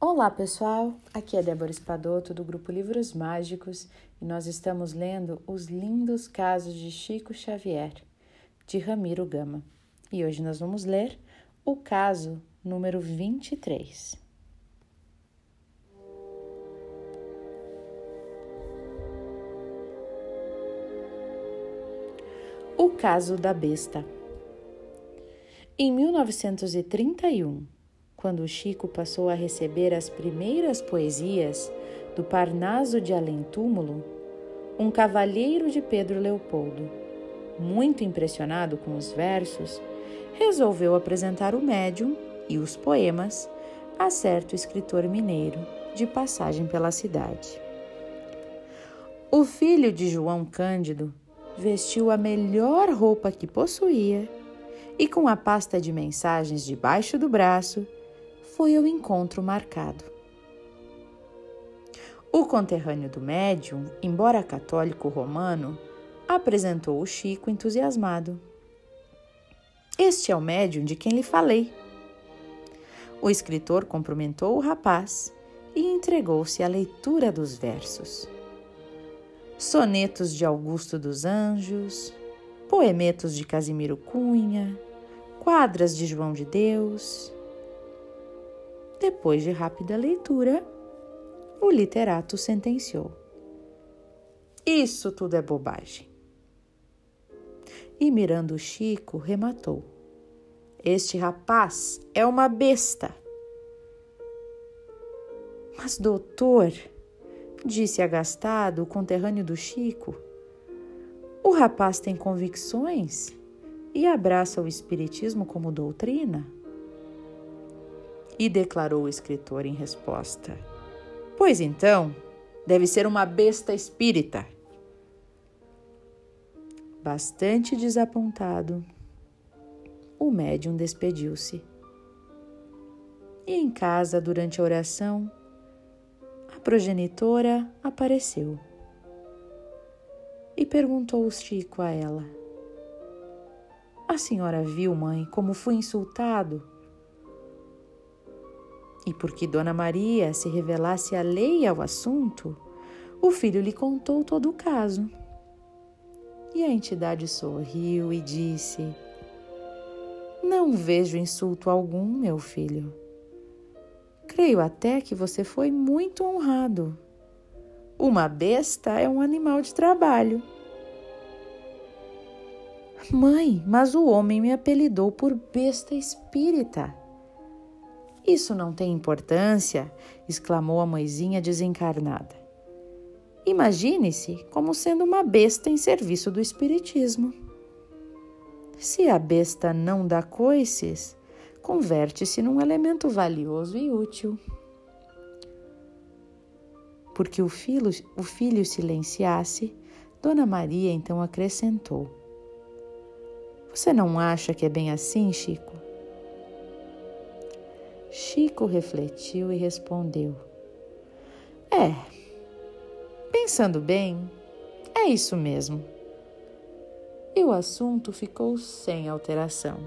Olá pessoal, aqui é Débora Espadoto do grupo Livros Mágicos e nós estamos lendo Os Lindos Casos de Chico Xavier, de Ramiro Gama. E hoje nós vamos ler o caso número 23. O caso da besta. Em 1931, quando Chico passou a receber as primeiras poesias do Parnaso de Além Túmulo, um cavalheiro de Pedro Leopoldo, muito impressionado com os versos, resolveu apresentar o médium e os poemas a certo escritor mineiro de passagem pela cidade. O filho de João Cândido vestiu a melhor roupa que possuía e, com a pasta de mensagens debaixo do braço, foi ao encontro marcado. O conterrâneo do médium, embora católico romano, apresentou o Chico entusiasmado. Este é o médium de quem lhe falei. O escritor cumprimentou o rapaz e entregou-se à leitura dos versos. Sonetos de Augusto dos Anjos, poemetos de Casimiro Cunha, quadras de João de Deus, depois de rápida leitura, o literato sentenciou: Isso tudo é bobagem. E mirando o Chico, rematou: Este rapaz é uma besta. Mas, doutor, disse agastado o conterrâneo do Chico, o rapaz tem convicções e abraça o Espiritismo como doutrina? E declarou o escritor em resposta: Pois então, deve ser uma besta espírita. Bastante desapontado, o médium despediu-se. E em casa, durante a oração, a progenitora apareceu e perguntou o Chico a ela: A senhora viu, mãe, como fui insultado? E porque Dona Maria se revelasse alheia ao assunto, o filho lhe contou todo o caso. E a entidade sorriu e disse: Não vejo insulto algum, meu filho. Creio até que você foi muito honrado. Uma besta é um animal de trabalho. Mãe, mas o homem me apelidou por besta espírita. Isso não tem importância, exclamou a mãezinha desencarnada. Imagine-se como sendo uma besta em serviço do Espiritismo. Se a besta não dá coices, converte-se num elemento valioso e útil. Porque o filho, o filho silenciasse, Dona Maria então acrescentou: Você não acha que é bem assim, Chico? Chico refletiu e respondeu: É, pensando bem, é isso mesmo. E o assunto ficou sem alteração.